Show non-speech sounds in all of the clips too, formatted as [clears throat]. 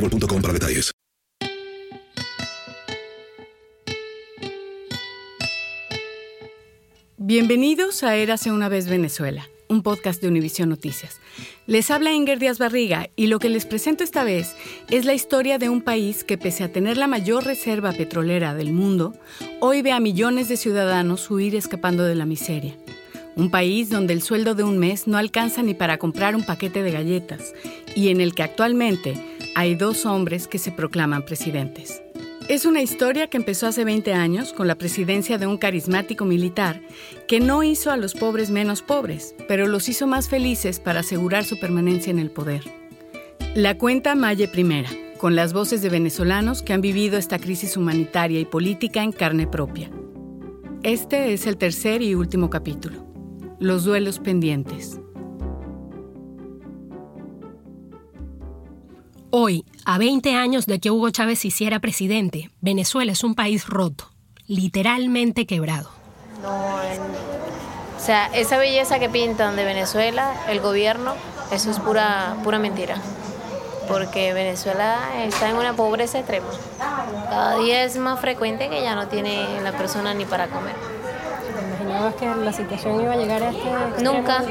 boostmobile.com para. Bienvenidos a Érase una vez Venezuela, un podcast de Univisión Noticias. Les habla Inger Díaz Barriga y lo que les presento esta vez es la historia de un país que pese a tener la mayor reserva petrolera del mundo, hoy ve a millones de ciudadanos huir escapando de la miseria. Un país donde el sueldo de un mes no alcanza ni para comprar un paquete de galletas y en el que actualmente hay dos hombres que se proclaman presidentes. Es una historia que empezó hace 20 años con la presidencia de un carismático militar que no hizo a los pobres menos pobres, pero los hizo más felices para asegurar su permanencia en el poder. La cuenta Maye Primera, con las voces de venezolanos que han vivido esta crisis humanitaria y política en carne propia. Este es el tercer y último capítulo, Los duelos pendientes. Hoy, a 20 años de que Hugo Chávez hiciera presidente, Venezuela es un país roto, literalmente quebrado. No, o sea, esa belleza que pintan de Venezuela, el gobierno, eso es pura, pura mentira. Porque Venezuela está en una pobreza extrema. Cada día es más frecuente que ya no tiene la persona ni para comer. ¿Te imaginabas que la situación iba a llegar a este Nunca,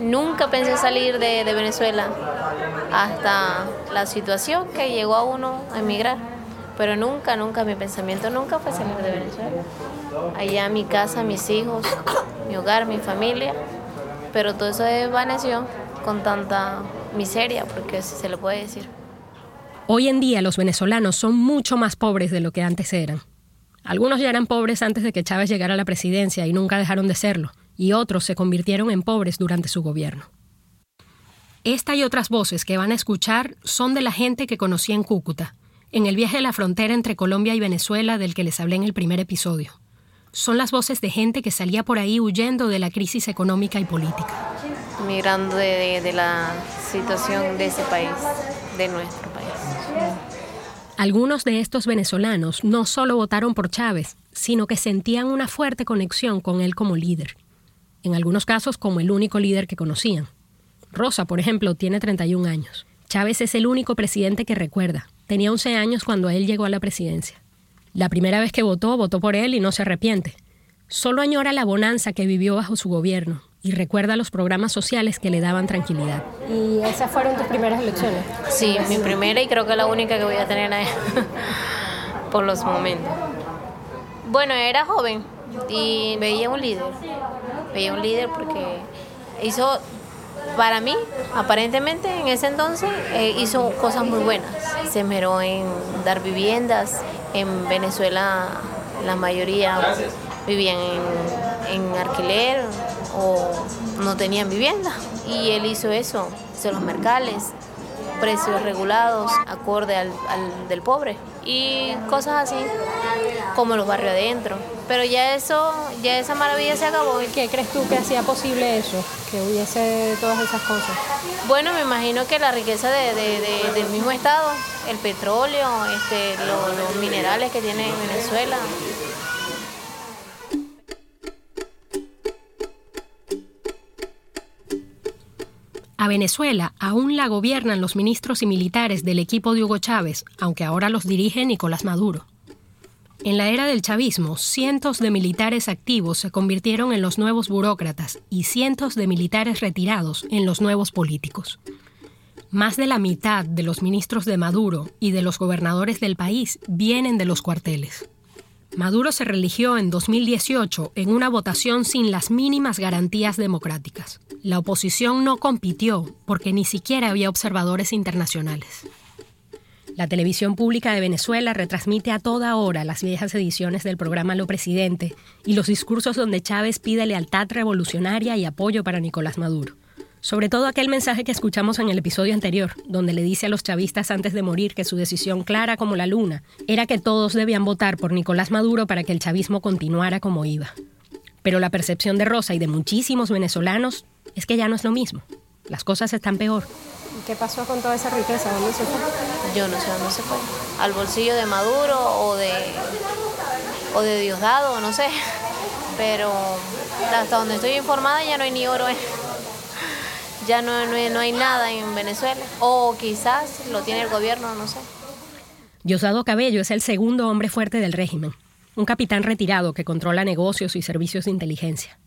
nunca pensé salir de, de Venezuela hasta la situación que llegó a uno a emigrar. Pero nunca, nunca, mi pensamiento nunca fue salir de Venezuela. Allá mi casa, mis hijos, mi hogar, mi familia. Pero todo eso desvaneció con tanta miseria, porque así se le puede decir. Hoy en día los venezolanos son mucho más pobres de lo que antes eran. Algunos ya eran pobres antes de que Chávez llegara a la presidencia y nunca dejaron de serlo, y otros se convirtieron en pobres durante su gobierno. Esta y otras voces que van a escuchar son de la gente que conocí en Cúcuta, en el viaje a la frontera entre Colombia y Venezuela del que les hablé en el primer episodio. Son las voces de gente que salía por ahí huyendo de la crisis económica y política. Migrando de, de la situación de ese país, de nuestro. Algunos de estos venezolanos no solo votaron por Chávez, sino que sentían una fuerte conexión con él como líder. En algunos casos como el único líder que conocían. Rosa, por ejemplo, tiene 31 años. Chávez es el único presidente que recuerda. Tenía 11 años cuando él llegó a la presidencia. La primera vez que votó, votó por él y no se arrepiente. Solo añora la bonanza que vivió bajo su gobierno y recuerda los programas sociales que le daban tranquilidad. ¿Y esas fueron tus primeras elecciones? Sí, mi primera y creo que la única que voy a tener ahí [laughs] por los momentos. Bueno, era joven y veía un líder. Veía un líder porque hizo para mí, aparentemente en ese entonces eh, hizo cosas muy buenas. Se esmeró en dar viviendas. En Venezuela la mayoría vivían en, en alquiler o no tenían vivienda. Y él hizo eso, hizo los mercales, precios regulados, acorde al, del pobre y cosas así, como los barrios adentro. Pero ya eso, ya esa maravilla se acabó. ¿Qué crees tú que hacía posible eso, que hubiese todas esas cosas? Bueno, me imagino que la riqueza del mismo estado, el petróleo, este, los minerales que tiene Venezuela, A Venezuela aún la gobiernan los ministros y militares del equipo de Hugo Chávez, aunque ahora los dirige Nicolás Maduro. En la era del chavismo, cientos de militares activos se convirtieron en los nuevos burócratas y cientos de militares retirados en los nuevos políticos. Más de la mitad de los ministros de Maduro y de los gobernadores del país vienen de los cuarteles. Maduro se religió en 2018 en una votación sin las mínimas garantías democráticas. La oposición no compitió porque ni siquiera había observadores internacionales. La televisión pública de Venezuela retransmite a toda hora las viejas ediciones del programa Lo Presidente y los discursos donde Chávez pide lealtad revolucionaria y apoyo para Nicolás Maduro. Sobre todo aquel mensaje que escuchamos en el episodio anterior, donde le dice a los chavistas antes de morir que su decisión clara como la luna era que todos debían votar por Nicolás Maduro para que el chavismo continuara como iba. Pero la percepción de Rosa y de muchísimos venezolanos es que ya no es lo mismo. Las cosas están peor. ¿Qué pasó con toda esa riqueza? ¿Dónde se fue? Yo no sé dónde se fue. Al bolsillo de Maduro o de, o de Diosdado, no sé. Pero hasta donde estoy informada ya no hay ni oro. ¿eh? Ya no, no, hay nada en Venezuela. O quizás lo tiene el gobierno, no sé. Diosdado Cabello es el segundo hombre fuerte del régimen, un capitán retirado que controla negocios y servicios de inteligencia.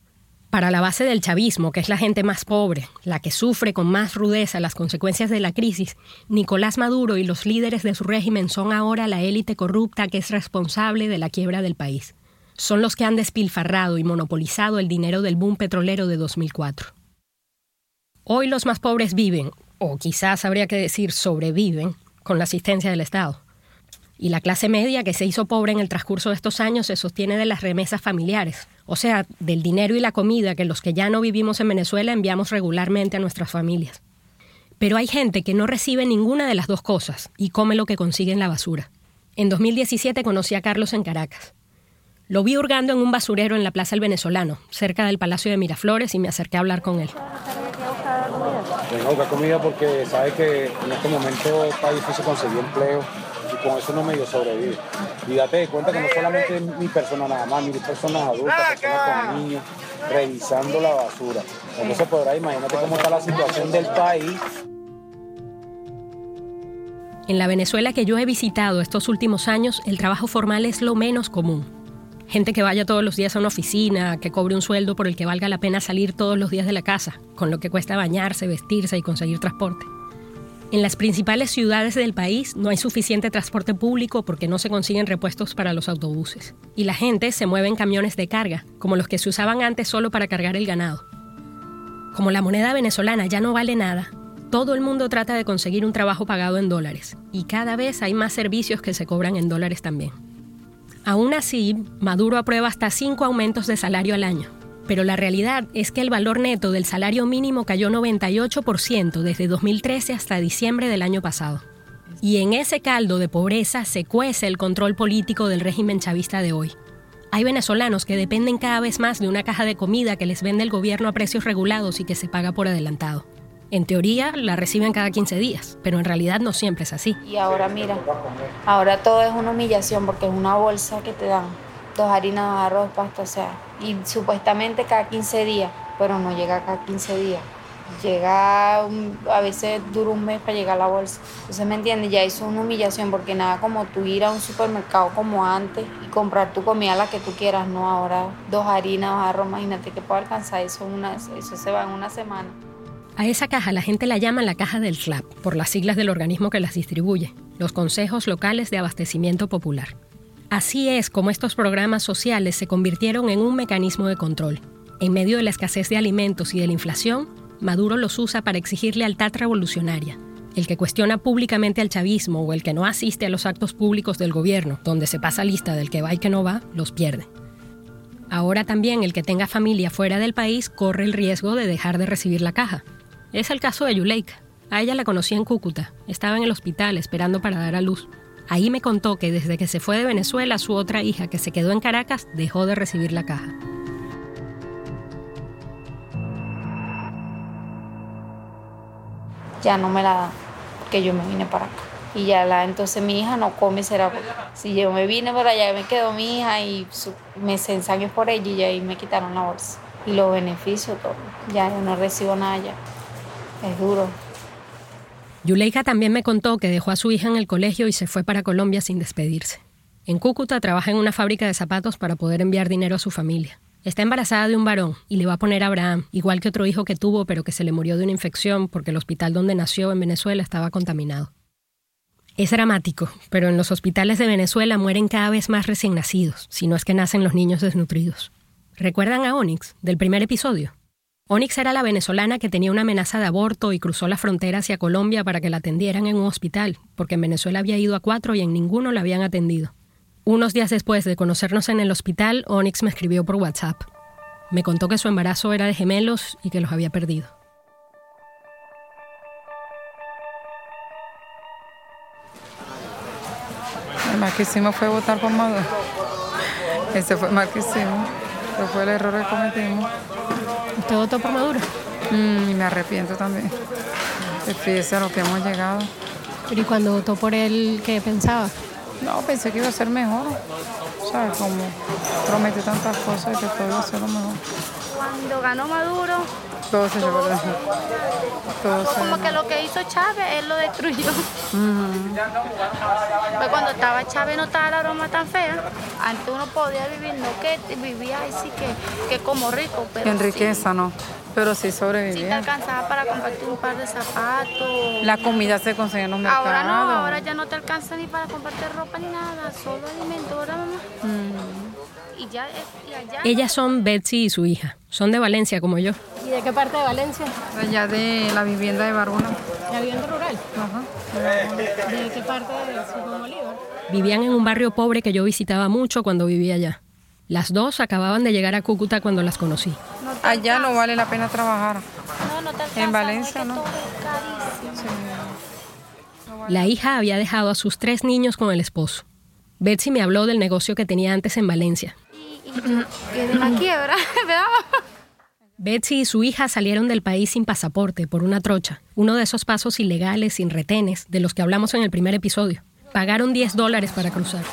Para la base del chavismo, que es la gente más pobre, la que sufre con más rudeza las consecuencias de la crisis, Nicolás Maduro y los líderes de su régimen son ahora la élite corrupta que es responsable de la quiebra del país. Son los que han despilfarrado y monopolizado el dinero del boom petrolero de 2004. Hoy los más pobres viven, o quizás habría que decir sobreviven, con la asistencia del Estado. Y la clase media que se hizo pobre en el transcurso de estos años se sostiene de las remesas familiares, o sea, del dinero y la comida que los que ya no vivimos en Venezuela enviamos regularmente a nuestras familias. Pero hay gente que no recibe ninguna de las dos cosas y come lo que consigue en la basura. En 2017 conocí a Carlos en Caracas. Lo vi hurgando en un basurero en la Plaza del Venezolano, cerca del Palacio de Miraflores, y me acerqué a hablar con él. Vengo a buscar comida porque sabe que en este momento está difícil conseguir empleo y con eso no medio sobrevive. Y date cuenta que no solamente mi persona nada más, mil personas adultas, personas con niños, revisando la basura. Entonces podrá imagínate cómo está la situación del país. En la Venezuela que yo he visitado estos últimos años, el trabajo formal es lo menos común gente que vaya todos los días a una oficina, que cobre un sueldo por el que valga la pena salir todos los días de la casa, con lo que cuesta bañarse, vestirse y conseguir transporte. En las principales ciudades del país no hay suficiente transporte público porque no se consiguen repuestos para los autobuses. Y la gente se mueve en camiones de carga, como los que se usaban antes solo para cargar el ganado. Como la moneda venezolana ya no vale nada, todo el mundo trata de conseguir un trabajo pagado en dólares, y cada vez hay más servicios que se cobran en dólares también. Aún así, Maduro aprueba hasta cinco aumentos de salario al año. Pero la realidad es que el valor neto del salario mínimo cayó 98% desde 2013 hasta diciembre del año pasado. Y en ese caldo de pobreza se cuece el control político del régimen chavista de hoy. Hay venezolanos que dependen cada vez más de una caja de comida que les vende el gobierno a precios regulados y que se paga por adelantado. En teoría la reciben cada 15 días, pero en realidad no siempre es así. Y ahora mira, ahora todo es una humillación porque es una bolsa que te dan, dos harinas, dos arroz, pasta, o sea, y supuestamente cada 15 días, pero no llega cada 15 días. Llega, a veces dura un mes para llegar a la bolsa. Entonces, ¿me entiendes? Ya hizo una humillación porque nada como tú ir a un supermercado como antes y comprar tu comida la que tú quieras, no ahora dos harinas, dos arroz, imagínate que puede alcanzar eso, una, eso se va en una semana. A esa caja la gente la llama la caja del SLAP, por las siglas del organismo que las distribuye, los Consejos Locales de Abastecimiento Popular. Así es como estos programas sociales se convirtieron en un mecanismo de control. En medio de la escasez de alimentos y de la inflación, Maduro los usa para exigir lealtad revolucionaria. El que cuestiona públicamente al chavismo o el que no asiste a los actos públicos del gobierno, donde se pasa lista del que va y que no va, los pierde. Ahora también el que tenga familia fuera del país corre el riesgo de dejar de recibir la caja. Es el caso de Yuleika. A ella la conocí en Cúcuta. Estaba en el hospital esperando para dar a luz. Ahí me contó que desde que se fue de Venezuela, su otra hija, que se quedó en Caracas, dejó de recibir la caja. Ya no me la dan, porque yo me vine para acá. Y ya la, entonces mi hija no come, será si yo me vine para allá, me quedó mi hija y me se ensañó por ella y ahí me quitaron la bolsa. Y los beneficios, todo. Ya no recibo nada ya. Es duro. Yuleika también me contó que dejó a su hija en el colegio y se fue para Colombia sin despedirse. En Cúcuta trabaja en una fábrica de zapatos para poder enviar dinero a su familia. Está embarazada de un varón y le va a poner a Abraham, igual que otro hijo que tuvo pero que se le murió de una infección porque el hospital donde nació en Venezuela estaba contaminado. Es dramático, pero en los hospitales de Venezuela mueren cada vez más recién nacidos, si no es que nacen los niños desnutridos. ¿Recuerdan a Onyx del primer episodio? Onyx era la venezolana que tenía una amenaza de aborto y cruzó la frontera hacia Colombia para que la atendieran en un hospital, porque en Venezuela había ido a cuatro y en ninguno la habían atendido. Unos días después de conocernos en el hospital, Onyx me escribió por WhatsApp. Me contó que su embarazo era de gemelos y que los había perdido. El más que hicimos fue votar por Maduro. Ese fue más que hicimos. Pero fue el error que cometimos. ¿Usted votó por Maduro? Mm, y me arrepiento también. Fíjese a lo que hemos llegado. ¿Y cuando votó por él, qué pensaba? No, pensé que iba a ser mejor. ¿Sabes? Como promete tantas cosas y que todo iba a ser lo mejor. Cuando ganó Maduro, todo se todo, todo como que lo que hizo Chávez, él lo destruyó. Pues cuando estaba Chávez no estaba la broma tan fea. Antes uno podía vivir, no que vivía así que, que como rico, pero En riqueza, no. Pero sí Sí sobrevivía. te alcanzaba para comprarte un par de zapatos. La comida se conseguía en los mercados. Ahora no, ahora ya no te alcanza ni para comprarte ropa ni nada, solo alimento, ¿verdad, mamá? Ellas son Betsy y su hija. Son de Valencia como yo. ¿Y de qué parte de Valencia? Allá de la vivienda de Barbuna. ¿La vivienda rural? Ajá. ¿De qué parte de Simón Bolívar? Vivían en un barrio pobre que yo visitaba mucho cuando vivía allá. Las dos acababan de llegar a Cúcuta cuando las conocí. Allá no vale la pena trabajar. No, no te alcanza, En Valencia, no. La hija había dejado a sus tres niños con el esposo. Betsy me habló del negocio que tenía antes en Valencia. De la [clears throat] quiebra, [laughs] ¿verdad? Betsy y su hija salieron del país sin pasaporte por una trocha, uno de esos pasos ilegales sin retenes de los que hablamos en el primer episodio. Pagaron 10 dólares para cruzar.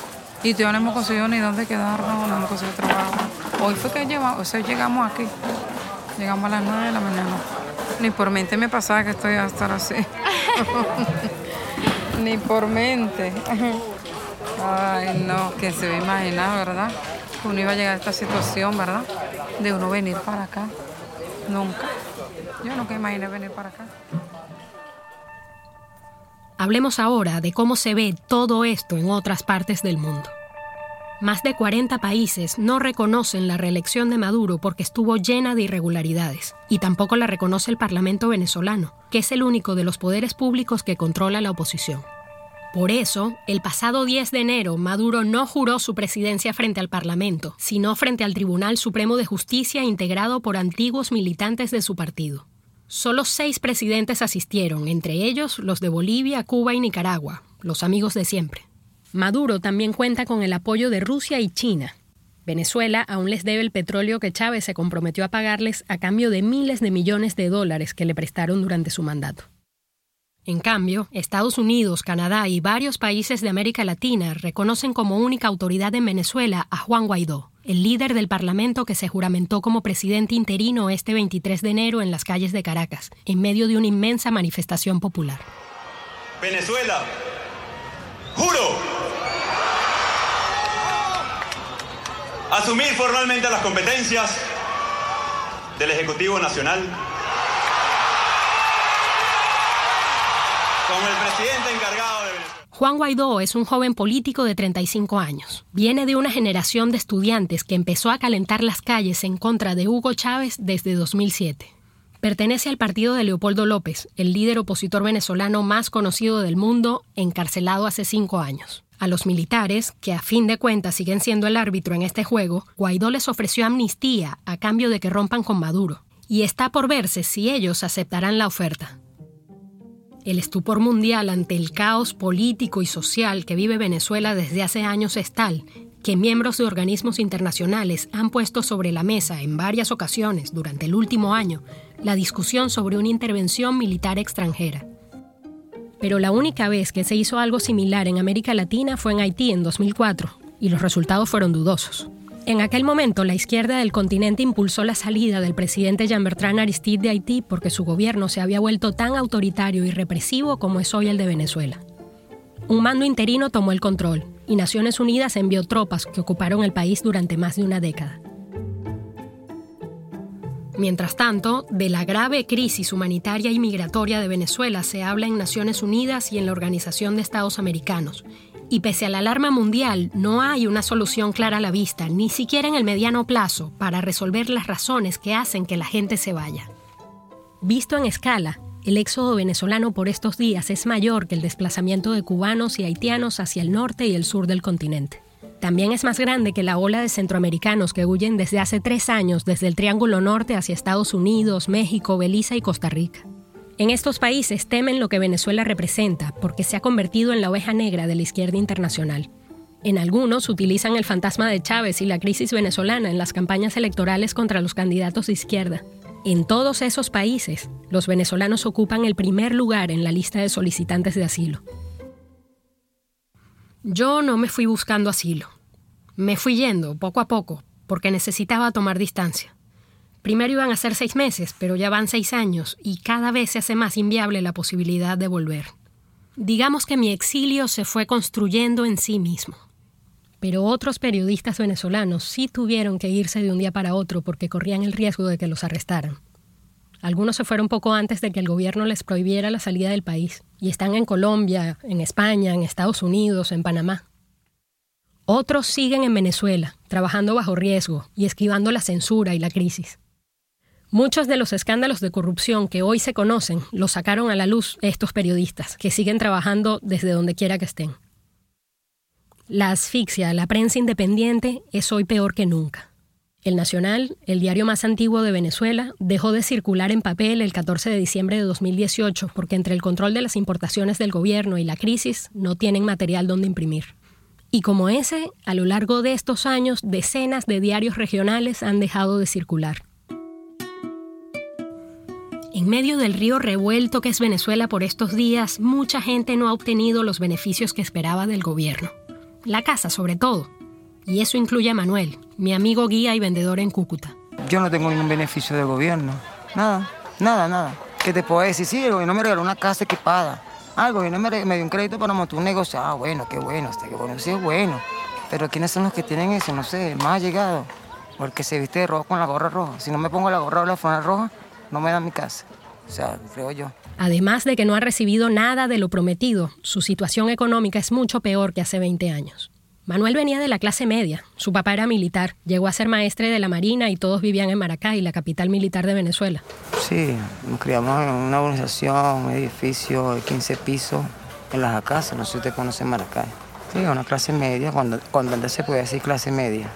Y todavía no hemos conseguido ni dónde quedarnos, no hemos conseguido trabajo. Hoy fue que llegamos, o sea, llegamos aquí. Llegamos a las 9 de la mañana. Ni por mente me pasaba que estoy a estar así. [laughs] Ni por mente. [laughs] Ay, no, que se ve imaginar, ¿verdad? Uno iba a llegar a esta situación, ¿verdad? De uno venir para acá. Nunca. Yo nunca imaginé venir para acá. Hablemos ahora de cómo se ve todo esto en otras partes del mundo. Más de 40 países no reconocen la reelección de Maduro porque estuvo llena de irregularidades, y tampoco la reconoce el Parlamento venezolano, que es el único de los poderes públicos que controla la oposición. Por eso, el pasado 10 de enero, Maduro no juró su presidencia frente al Parlamento, sino frente al Tribunal Supremo de Justicia integrado por antiguos militantes de su partido. Solo seis presidentes asistieron, entre ellos los de Bolivia, Cuba y Nicaragua, los amigos de siempre. Maduro también cuenta con el apoyo de Rusia y China. Venezuela aún les debe el petróleo que Chávez se comprometió a pagarles a cambio de miles de millones de dólares que le prestaron durante su mandato. En cambio, Estados Unidos, Canadá y varios países de América Latina reconocen como única autoridad en Venezuela a Juan Guaidó, el líder del Parlamento que se juramentó como presidente interino este 23 de enero en las calles de Caracas, en medio de una inmensa manifestación popular. Venezuela, juro asumir formalmente las competencias del Ejecutivo Nacional Juan Guaidó es un joven político de 35 años. Viene de una generación de estudiantes que empezó a calentar las calles en contra de Hugo Chávez desde 2007. Pertenece al partido de Leopoldo López, el líder opositor venezolano más conocido del mundo, encarcelado hace cinco años. A los militares, que a fin de cuentas siguen siendo el árbitro en este juego, Guaidó les ofreció amnistía a cambio de que rompan con Maduro. Y está por verse si ellos aceptarán la oferta. El estupor mundial ante el caos político y social que vive Venezuela desde hace años es tal que miembros de organismos internacionales han puesto sobre la mesa en varias ocasiones durante el último año la discusión sobre una intervención militar extranjera. Pero la única vez que se hizo algo similar en América Latina fue en Haití en 2004, y los resultados fueron dudosos. En aquel momento, la izquierda del continente impulsó la salida del presidente Jean-Bertrand Aristide de Haití porque su gobierno se había vuelto tan autoritario y represivo como es hoy el de Venezuela. Un mando interino tomó el control y Naciones Unidas envió tropas que ocuparon el país durante más de una década. Mientras tanto, de la grave crisis humanitaria y migratoria de Venezuela se habla en Naciones Unidas y en la Organización de Estados Americanos. Y pese a la alarma mundial, no hay una solución clara a la vista, ni siquiera en el mediano plazo, para resolver las razones que hacen que la gente se vaya. Visto en escala, el éxodo venezolano por estos días es mayor que el desplazamiento de cubanos y haitianos hacia el norte y el sur del continente. También es más grande que la ola de centroamericanos que huyen desde hace tres años desde el Triángulo Norte hacia Estados Unidos, México, Belice y Costa Rica. En estos países temen lo que Venezuela representa porque se ha convertido en la oveja negra de la izquierda internacional. En algunos utilizan el fantasma de Chávez y la crisis venezolana en las campañas electorales contra los candidatos de izquierda. En todos esos países, los venezolanos ocupan el primer lugar en la lista de solicitantes de asilo. Yo no me fui buscando asilo. Me fui yendo poco a poco porque necesitaba tomar distancia. Primero iban a ser seis meses, pero ya van seis años y cada vez se hace más inviable la posibilidad de volver. Digamos que mi exilio se fue construyendo en sí mismo. Pero otros periodistas venezolanos sí tuvieron que irse de un día para otro porque corrían el riesgo de que los arrestaran. Algunos se fueron poco antes de que el gobierno les prohibiera la salida del país y están en Colombia, en España, en Estados Unidos, en Panamá. Otros siguen en Venezuela, trabajando bajo riesgo y esquivando la censura y la crisis. Muchos de los escándalos de corrupción que hoy se conocen los sacaron a la luz estos periodistas, que siguen trabajando desde donde quiera que estén. La asfixia la prensa independiente es hoy peor que nunca. El Nacional, el diario más antiguo de Venezuela, dejó de circular en papel el 14 de diciembre de 2018 porque entre el control de las importaciones del gobierno y la crisis no tienen material donde imprimir. Y como ese, a lo largo de estos años, decenas de diarios regionales han dejado de circular. En medio del río revuelto que es Venezuela por estos días, mucha gente no ha obtenido los beneficios que esperaba del gobierno. La casa, sobre todo, y eso incluye a Manuel, mi amigo guía y vendedor en Cúcuta. Yo no tengo ningún beneficio del gobierno. Nada, nada, nada. ¿Qué te puedo decir? Sí, el gobierno me regaló una casa equipada. Ah, el gobierno me, dio un crédito para montar un negocio. Ah, bueno, qué bueno, qué bueno, sí es bueno. Pero ¿quiénes son los que tienen eso? No sé, más llegado. O el que se viste de rojo con la gorra roja. Si no me pongo la gorra o la fona roja, no me dan mi casa. O sea, creo yo. Además de que no ha recibido nada de lo prometido, su situación económica es mucho peor que hace 20 años. Manuel venía de la clase media. Su papá era militar. Llegó a ser maestre de la Marina y todos vivían en Maracay, la capital militar de Venezuela. Sí, nos criamos en una organización, un edificio de 15 pisos en las casas. No sé si usted conoce Maracay. Sí, una clase media, cuando, cuando antes se podía decir clase media.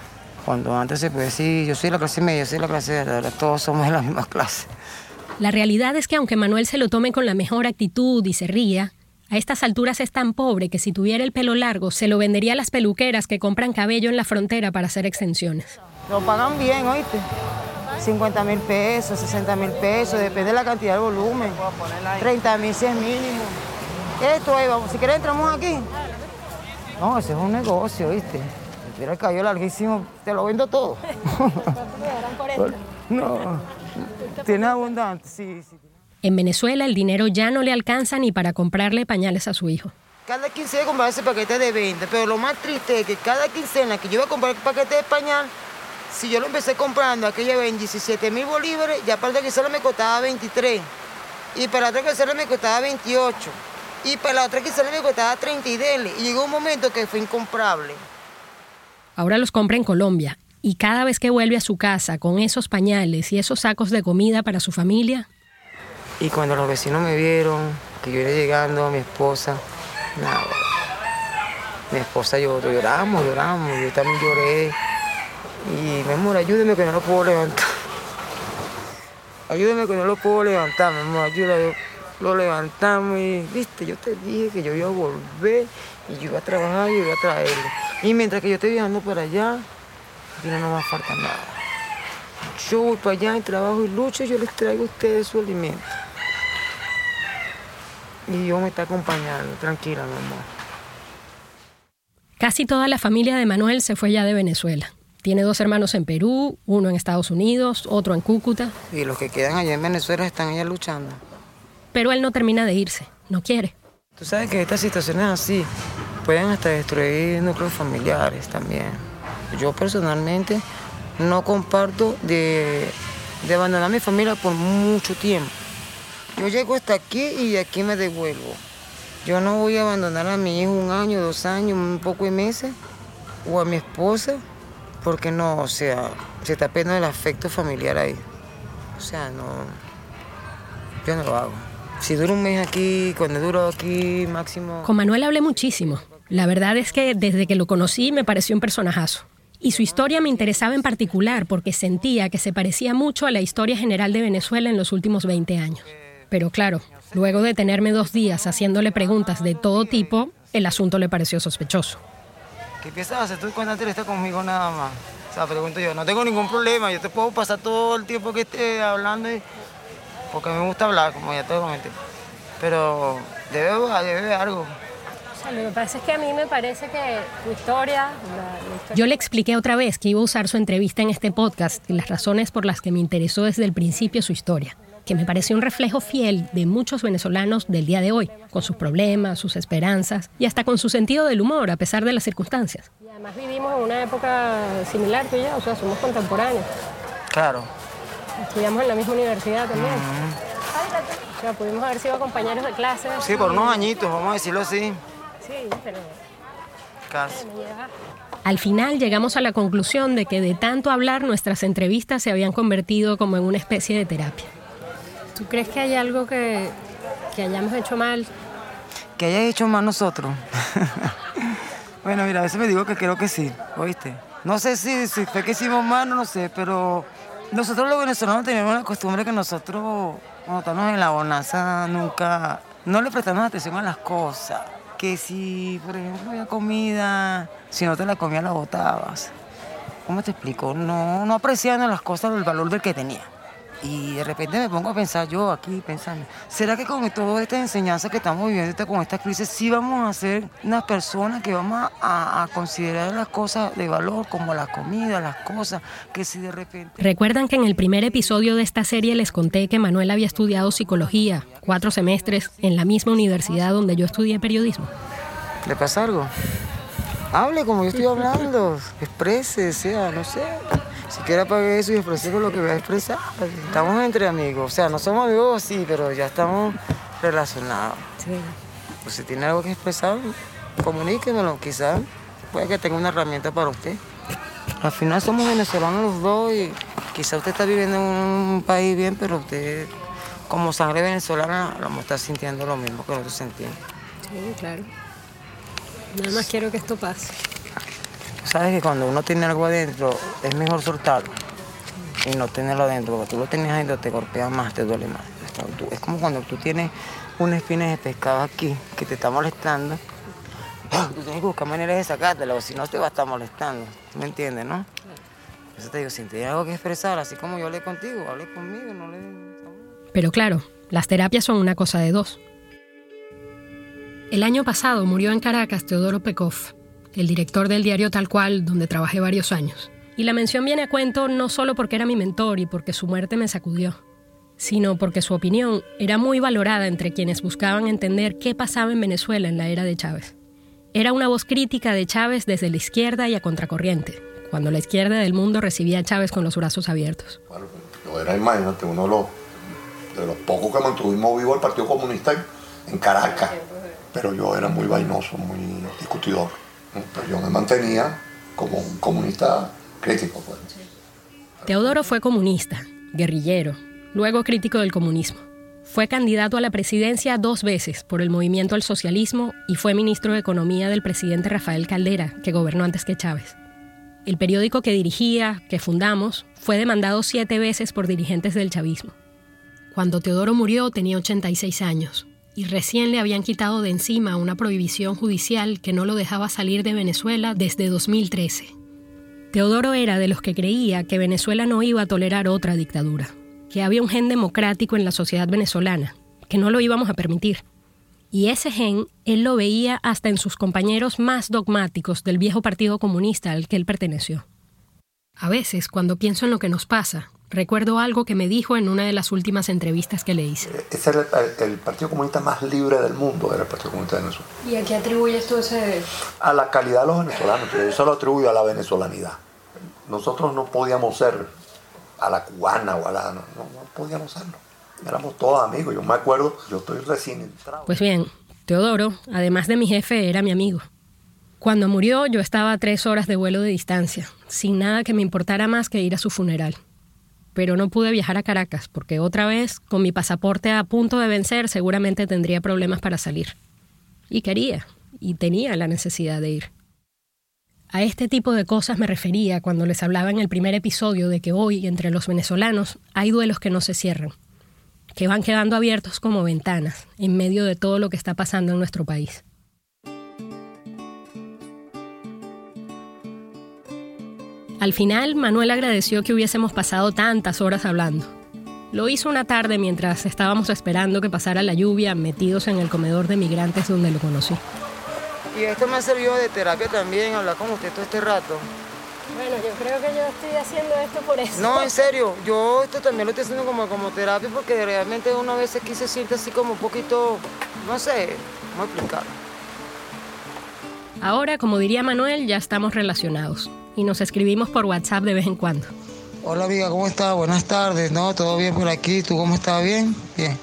Cuando antes se podía decir, yo soy la clase media, yo soy la clase media, todos somos de la misma clase. La realidad es que aunque Manuel se lo tome con la mejor actitud y se ría, a estas alturas es tan pobre que si tuviera el pelo largo se lo vendería a las peluqueras que compran cabello en la frontera para hacer extensiones. Lo pagan bien, oíste. 50 mil pesos, 60 mil pesos, depende de la cantidad de volumen. 30 mil si es mínimo. Esto ahí, vamos. Si quieres entramos aquí. No, ese es un negocio, ¿viste? Si tuviera el cabello larguísimo, te lo vendo todo. [laughs] no, tiene abundante, sí, sí. En Venezuela el dinero ya no le alcanza ni para comprarle pañales a su hijo. Cada quincena compraba ese paquete de 20, pero lo más triste es que cada quincena que yo iba a comprar el paquete de pañal, si yo lo empecé comprando aquella vez 17 mil bolívares, ya para la quincena me costaba 23. Y para la otra quincena me costaba 28. Y para la otra quincena me costaba 30 y dele. Y llegó un momento que fue incomprable. Ahora los compra en Colombia. Y cada vez que vuelve a su casa con esos pañales y esos sacos de comida para su familia, y cuando los vecinos me vieron, que yo iba llegando, mi esposa, nada. Mi esposa lloró, lloramos, lloramos, yo también lloré. Y mi amor, ayúdeme que no lo puedo levantar. [laughs] Ayúdeme que no lo puedo levantar, mi amor, ayúdame. lo levantamos y, viste, yo te dije que yo iba a volver y yo iba a trabajar y yo iba a traerlo. Y mientras que yo esté viajando para allá, aquí no nos va a faltar nada. Yo voy para allá y trabajo y lucho y yo les traigo a ustedes su alimento. Y Dios me está acompañando, tranquila, mi amor. Casi toda la familia de Manuel se fue ya de Venezuela. Tiene dos hermanos en Perú, uno en Estados Unidos, otro en Cúcuta. Y los que quedan allá en Venezuela están allá luchando. Pero él no termina de irse, no quiere. Tú sabes que estas situaciones así pueden hasta destruir núcleos familiares también. Yo personalmente no comparto de, abandonar a mi familia por mucho tiempo. Yo llego hasta aquí y de aquí me devuelvo. Yo no voy a abandonar a mi hijo un año, dos años, un poco de meses, o a mi esposa, porque no, o sea, se está perdiendo el afecto familiar ahí. O sea, no, yo no lo hago. Si duro un mes aquí, cuando duro aquí, máximo... Con Manuel hablé muchísimo. La verdad es que desde que lo conocí me pareció un personajazo. Y su historia me interesaba en particular porque sentía que se parecía mucho a la historia general de Venezuela en los últimos 20 años. Pero claro, luego de tenerme dos días haciéndole preguntas de todo tipo, el asunto le pareció sospechoso. ¿Qué piensas hacer tú cuando estás conmigo nada más? O sea, pregunto yo, no tengo ningún problema, yo te puedo pasar todo el tiempo que esté hablando, porque me gusta hablar, como ya te comenté. Pero debe, debe algo. Lo que pasa es que a mí me parece que tu historia, la, la historia... Yo le expliqué otra vez que iba a usar su entrevista en este podcast y las razones por las que me interesó desde el principio su historia que me pareció un reflejo fiel de muchos venezolanos del día de hoy, con sus problemas, sus esperanzas y hasta con su sentido del humor a pesar de las circunstancias. Y además vivimos en una época similar tú y yo, o sea, somos contemporáneos. Claro. Estudiamos en la misma universidad también. O sea, pudimos haber sido compañeros de clase. Sí, por unos añitos, vamos a decirlo así. Sí, pero... Casi. Al final llegamos a la conclusión de que de tanto hablar nuestras entrevistas se habían convertido como en una especie de terapia. ¿Tú crees que hay algo que, que hayamos hecho mal? Que haya hecho mal nosotros. [laughs] bueno, mira, a veces me digo que creo que sí, ¿oíste? No sé si, si fue que hicimos mal, no sé, pero nosotros los venezolanos tenemos la costumbre que nosotros, cuando estamos en la bonanza, nunca, no le prestamos atención a las cosas. Que si, por ejemplo, había comida, si no te la comías, la botabas. ¿Cómo te explico? No, no apreciando las cosas el valor del que tenía. Y de repente me pongo a pensar yo aquí, pensando, ¿será que con toda esta enseñanza que estamos viviendo, con esta crisis, sí vamos a ser unas personas que vamos a, a, considerar las cosas de valor, como la comida, las cosas, que si de repente... ¿Recuerdan que en el primer episodio de esta serie les conté que Manuel había estudiado psicología, cuatro semestres, en la misma universidad donde yo estudié periodismo? ¿Le pasa algo? Hable como yo estoy hablando, exprese, sea, no sé. Siquiera pague eso y expresé con lo que voy a expresar. Estamos entre amigos, o sea, no somos amigos sí, pero ya estamos relacionados. Sí. Pues si tiene algo que expresar, comuníquemelo, quizás puede que tenga una herramienta para usted. Al final somos venezolanos los dos y quizás usted está viviendo en un país bien, pero usted como sangre venezolana lo vamos a estar sintiendo lo mismo que nosotros sentimos. Sí, claro. Nada más quiero que esto pase. Sabes que cuando uno tiene algo adentro es mejor soltarlo y no tenerlo adentro, porque tú lo tienes adentro te golpea más, te duele más. Es como cuando tú tienes una espina de pescado aquí que te está molestando, [gasps] tú tienes que buscar maneras de sacártela, o si no te va a estar molestando. ¿Me entiendes, no? Eso te digo, si tienes algo que expresar, así como yo hablé contigo, hablé conmigo, no le... Pero claro, las terapias son una cosa de dos. El año pasado murió en Caracas Teodoro Pekov, el director del diario Tal Cual, donde trabajé varios años. Y la mención viene a cuento no solo porque era mi mentor y porque su muerte me sacudió, sino porque su opinión era muy valorada entre quienes buscaban entender qué pasaba en Venezuela en la era de Chávez. Era una voz crítica de Chávez desde la izquierda y a contracorriente, cuando la izquierda del mundo recibía a Chávez con los brazos abiertos. Bueno, yo era, imagínate, uno de los, de los pocos que mantuvimos vivo el Partido Comunista en, en Caracas, pero yo era muy vainoso, muy discutidor. Pero yo me mantenía como un comunista crítico. Pues. Teodoro fue comunista, guerrillero, luego crítico del comunismo. Fue candidato a la presidencia dos veces por el movimiento al socialismo y fue ministro de Economía del presidente Rafael Caldera, que gobernó antes que Chávez. El periódico que dirigía, que fundamos, fue demandado siete veces por dirigentes del chavismo. Cuando Teodoro murió tenía 86 años y recién le habían quitado de encima una prohibición judicial que no lo dejaba salir de Venezuela desde 2013. Teodoro era de los que creía que Venezuela no iba a tolerar otra dictadura, que había un gen democrático en la sociedad venezolana, que no lo íbamos a permitir. Y ese gen él lo veía hasta en sus compañeros más dogmáticos del viejo Partido Comunista al que él perteneció. A veces, cuando pienso en lo que nos pasa, recuerdo algo que me dijo en una de las últimas entrevistas que le hice. Ese era el, el Partido Comunista más libre del mundo, era el Partido Comunista de Venezuela. ¿Y a qué atribuyes tú ese...? A la calidad de los venezolanos, yo eso lo atribuyo a la venezolanidad. Nosotros no podíamos ser a la cubana o a la... No, no, no podíamos serlo. Éramos todos amigos, yo me acuerdo, yo estoy recién entrado. Pues bien, Teodoro, además de mi jefe, era mi amigo. Cuando murió yo estaba a tres horas de vuelo de distancia, sin nada que me importara más que ir a su funeral. Pero no pude viajar a Caracas porque otra vez, con mi pasaporte a punto de vencer, seguramente tendría problemas para salir. Y quería, y tenía la necesidad de ir. A este tipo de cosas me refería cuando les hablaba en el primer episodio de que hoy, entre los venezolanos, hay duelos que no se cierran, que van quedando abiertos como ventanas en medio de todo lo que está pasando en nuestro país. Al final, Manuel agradeció que hubiésemos pasado tantas horas hablando. Lo hizo una tarde mientras estábamos esperando que pasara la lluvia, metidos en el comedor de migrantes donde lo conocí. Y esto me ha servido de terapia también, hablar con usted todo este rato. Bueno, yo creo que yo estoy haciendo esto por eso. No, en serio, yo esto también lo estoy haciendo como, como terapia porque realmente una vez aquí se siente así como un poquito, no sé, ¿cómo explicar? Ahora, como diría Manuel, ya estamos relacionados y nos escribimos por WhatsApp de vez en cuando. Hola amiga, ¿cómo estás? Buenas tardes, ¿no? ¿Todo bien por aquí? ¿Tú cómo estás? ¿Bien? Bien.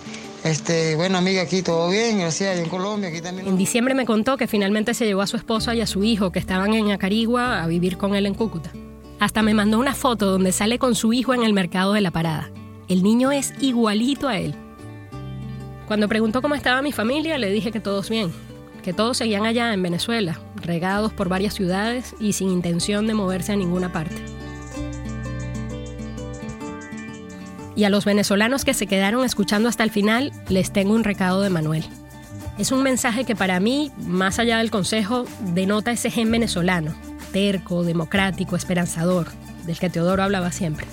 Este, bueno amiga, aquí todo bien, gracias, en Colombia, aquí también. En diciembre me contó que finalmente se llevó a su esposa y a su hijo que estaban en Acarigua a vivir con él en Cúcuta. Hasta me mandó una foto donde sale con su hijo en el mercado de la parada. El niño es igualito a él. Cuando preguntó cómo estaba mi familia, le dije que todos bien, que todos seguían allá en Venezuela, regados por varias ciudades y sin intención de moverse a ninguna parte. Y a los venezolanos que se quedaron escuchando hasta el final, les tengo un recado de Manuel. Es un mensaje que para mí, más allá del consejo, denota ese gen venezolano, terco, democrático, esperanzador, del que Teodoro hablaba siempre.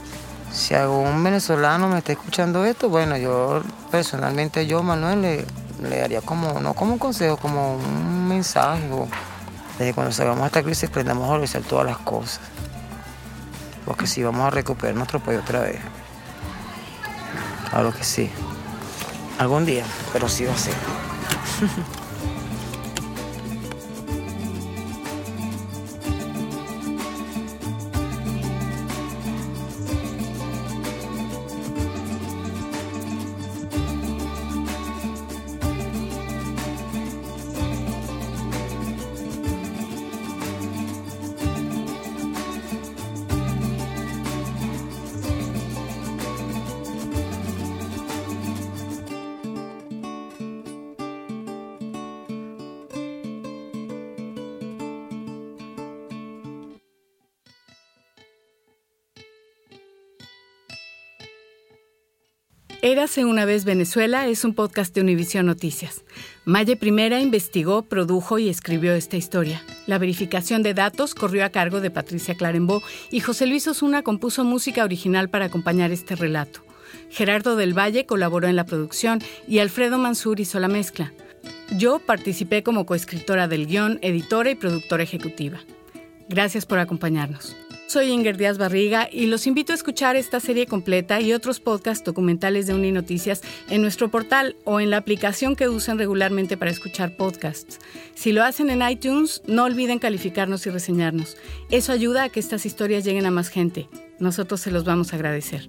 Si algún venezolano me está escuchando esto, bueno, yo personalmente, yo, Manuel, le, le daría como, no como un consejo, como un mensaje. O, desde cuando salgamos de esta crisis, aprendamos a organizar todas las cosas. Porque si vamos a recuperar nuestro país otra vez. Claro que sí. Algún día, pero sí va a ser. [laughs] Érase una vez Venezuela es un podcast de Univision Noticias. Maye Primera investigó, produjo y escribió esta historia. La verificación de datos corrió a cargo de Patricia Clarembó y José Luis Osuna compuso música original para acompañar este relato. Gerardo del Valle colaboró en la producción y Alfredo Mansur hizo la mezcla. Yo participé como coescritora del guion, editora y productora ejecutiva. Gracias por acompañarnos. Soy Inger Díaz Barriga y los invito a escuchar esta serie completa y otros podcasts documentales de Uninoticias en nuestro portal o en la aplicación que usan regularmente para escuchar podcasts. Si lo hacen en iTunes, no olviden calificarnos y reseñarnos. Eso ayuda a que estas historias lleguen a más gente. Nosotros se los vamos a agradecer.